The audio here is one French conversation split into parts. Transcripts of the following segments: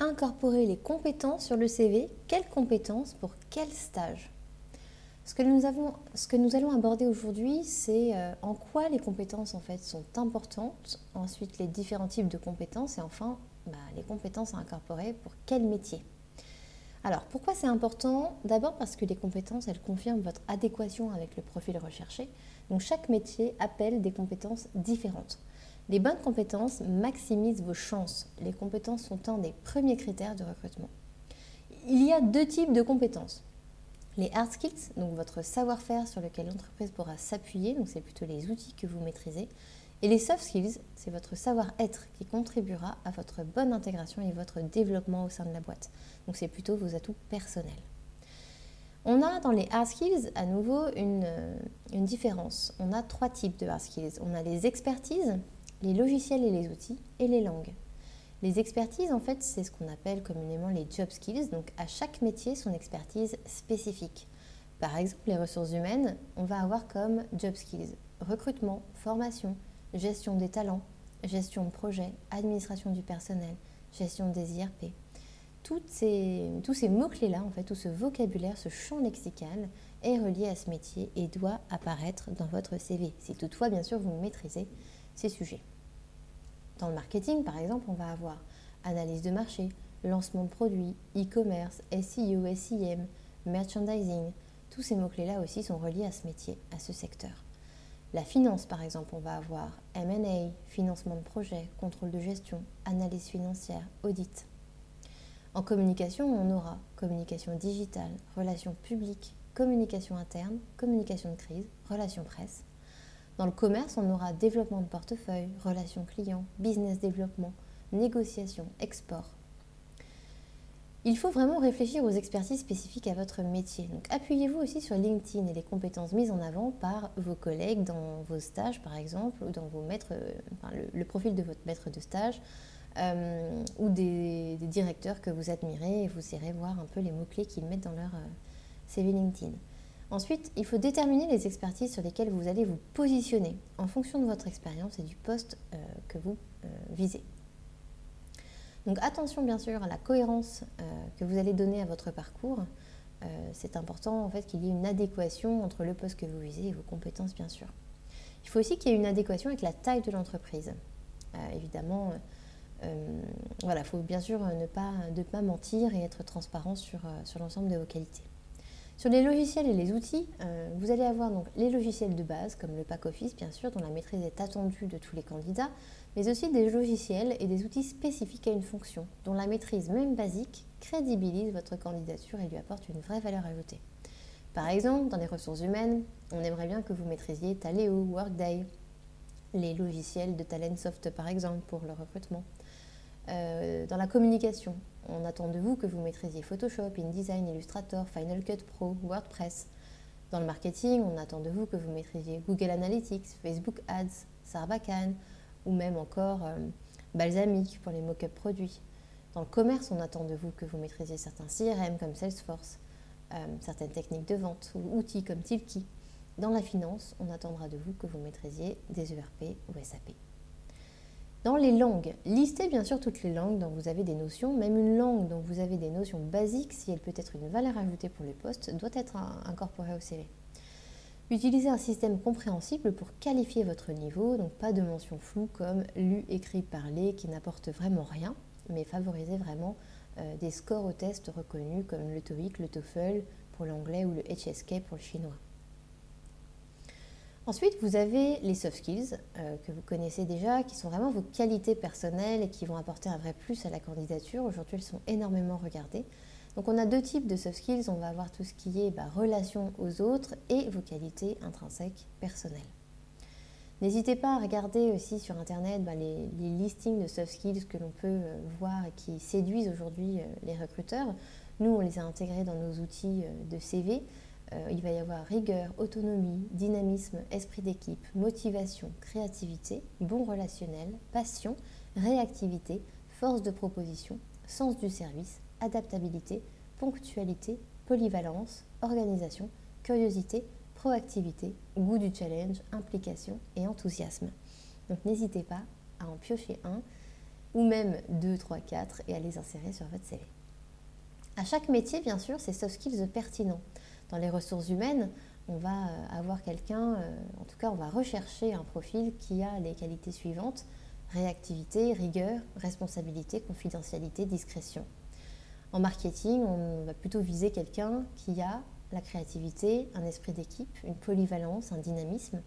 incorporer les compétences sur le CV. Quelles compétences pour quel stage? Ce que, nous avons, ce que nous allons aborder aujourd'hui, c'est euh, en quoi les compétences en fait sont importantes, ensuite les différents types de compétences et enfin bah, les compétences à incorporer pour quel métier? Alors pourquoi c'est important? D'abord parce que les compétences, elles confirment votre adéquation avec le profil recherché. Donc chaque métier appelle des compétences différentes. Les bonnes compétences maximisent vos chances. Les compétences sont un des premiers critères de recrutement. Il y a deux types de compétences. Les hard skills, donc votre savoir-faire sur lequel l'entreprise pourra s'appuyer, donc c'est plutôt les outils que vous maîtrisez. Et les soft skills, c'est votre savoir-être qui contribuera à votre bonne intégration et votre développement au sein de la boîte. Donc c'est plutôt vos atouts personnels. On a dans les hard skills à nouveau une, une différence. On a trois types de hard skills. On a les expertises, les logiciels et les outils, et les langues. Les expertises, en fait, c'est ce qu'on appelle communément les job skills, donc à chaque métier son expertise spécifique. Par exemple, les ressources humaines, on va avoir comme job skills recrutement, formation, gestion des talents, gestion de projet, administration du personnel, gestion des IRP. Tous ces mots-clés-là, en fait, tout ce vocabulaire, ce champ lexical est relié à ce métier et doit apparaître dans votre CV, si toutefois, bien sûr, vous maîtrisez sujets. Dans le marketing, par exemple, on va avoir analyse de marché, lancement de produits, e-commerce, SEO, SEM, merchandising. Tous ces mots-clés-là aussi sont reliés à ce métier, à ce secteur. La finance, par exemple, on va avoir MA, financement de projet, contrôle de gestion, analyse financière, audit. En communication, on aura communication digitale, relations publiques, communication interne, communication de crise, relations presse, dans le commerce, on aura développement de portefeuille, relations clients, business développement, négociation, export. Il faut vraiment réfléchir aux expertises spécifiques à votre métier. Donc appuyez-vous aussi sur LinkedIn et les compétences mises en avant par vos collègues dans vos stages par exemple, ou dans vos maîtres, enfin, le, profil de votre maître de stage, euh, ou des, directeurs que vous admirez et vous irez voir un peu les mots-clés qu'ils mettent dans leur euh, CV LinkedIn. Ensuite, il faut déterminer les expertises sur lesquelles vous allez vous positionner en fonction de votre expérience et du poste euh, que vous euh, visez. Donc attention bien sûr à la cohérence euh, que vous allez donner à votre parcours. c'est important en fait qu'il y ait une adéquation entre le poste que vous visez et vos compétences bien sûr. Il faut aussi qu'il y ait une adéquation avec la taille de l'entreprise. évidemment, il faut bien sûr ne pas, mentir et être transparent sur l'ensemble de vos qualités. Sur les logiciels et les outils, euh, vous allez avoir les logiciels de base, comme le pack office bien sûr, dont la maîtrise est attendue de tous les candidats, mais aussi des logiciels et des outils spécifiques à une fonction, dont la maîtrise même basique crédibilise votre candidature et lui apporte une vraie valeur ajoutée. Par exemple, dans les ressources humaines, on aimerait bien que vous maîtrisiez Taleo, Workday, les logiciels de Talentsoft par exemple pour le recrutement. Euh, dans la communication, on attend de vous que vous maîtrisiez Photoshop, InDesign, Illustrator, Final Cut Pro, WordPress. Dans le marketing, on attend de vous que vous maîtrisiez Google Analytics, Facebook Ads, Sarbacane ou même encore euh, pour les mock-up produits. Dans le commerce, on attend de vous que vous maîtrisiez certains CRM comme Salesforce, euh, certaines techniques de vente ou outils comme Tilki. Dans la finance, on attendra de vous que vous maîtrisiez des ERP ou SAP. Dans les langues, listez bien sûr toutes les langues dont vous avez des notions, même une langue dont vous avez des notions basiques, si elle peut être une valeur ajoutée pour les postes, doit être incorporée au CV. Utilisez un système compréhensible pour qualifier votre niveau, donc pas de mentions floues comme lu, écrit, parlé qui n'apportent vraiment rien, mais favorisez vraiment euh, des scores au test reconnus comme le TOEIC, le TOEFL pour l'anglais ou le HSK pour le chinois. Ensuite, vous avez les soft skills euh, que vous connaissez déjà, qui sont vraiment vos qualités personnelles et qui vont apporter un vrai plus à la candidature. Aujourd'hui, elles sont énormément regardées. Donc, on a deux types de soft skills. On va avoir tout ce qui est bah, relation aux autres et vos qualités intrinsèques personnelles. N'hésitez pas à regarder aussi sur Internet bah, les, listings de soft skills que l'on peut euh, voir et qui séduisent aujourd'hui euh, les recruteurs. Nous, on les a intégrés dans nos outils de CV. Il va y avoir rigueur, autonomie, dynamisme, esprit d'équipe, motivation, créativité, bon relationnel, passion, réactivité, force de proposition, sens du service, adaptabilité, ponctualité, polyvalence, organisation, curiosité, proactivité, goût du challenge, implication et enthousiasme. Donc n'hésitez pas à en piocher un ou même deux, trois, quatre et à les insérer sur votre CV. À chaque métier, bien sûr, c'est soft skills pertinents. Dans les ressources humaines, on va euh, avoir quelqu'un, euh, en tout cas, on va rechercher un profil qui a les qualités suivantes réactivité, rigueur, responsabilité, confidentialité, discrétion. En marketing, on va plutôt viser quelqu'un qui a la créativité, un esprit d'équipe, une polyvalence, un dynamisme.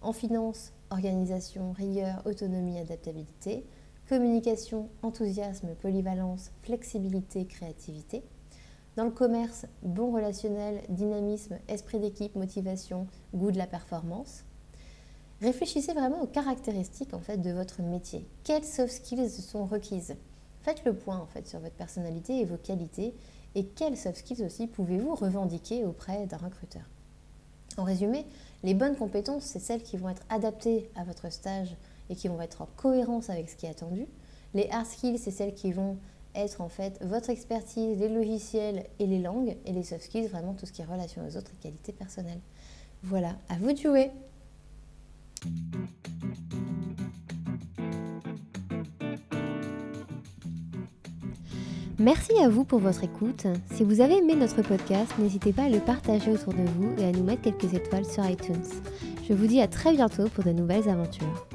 En finance, organisation, rigueur, autonomie, adaptabilité. Communication, enthousiasme, polyvalence, flexibilité, créativité. Dans le commerce, bon relationnel, dynamisme, esprit d'équipe, motivation, goût de la performance. Réfléchissez vraiment aux caractéristiques en fait de votre métier. Quelles soft skills sont requises? Faites le point en fait sur votre personnalité et vos qualités et quelles soft skills aussi pouvez-vous revendiquer auprès d'un recruteur? En résumé, les bonnes compétences, c'est celles qui vont être adaptées à votre stage et qui vont être en cohérence avec ce qui est attendu. Les hard skills, c'est celles qui vont être en fait votre expertise, les logiciels et les langues, et les soft skills, vraiment tout ce qui est relation aux autres et qualités personnelles. Voilà, à vous de jouer Merci à vous pour votre écoute. Si vous avez aimé notre podcast, n'hésitez pas à le partager autour de vous et à nous mettre quelques étoiles sur iTunes. Je vous dis à très bientôt pour de nouvelles aventures.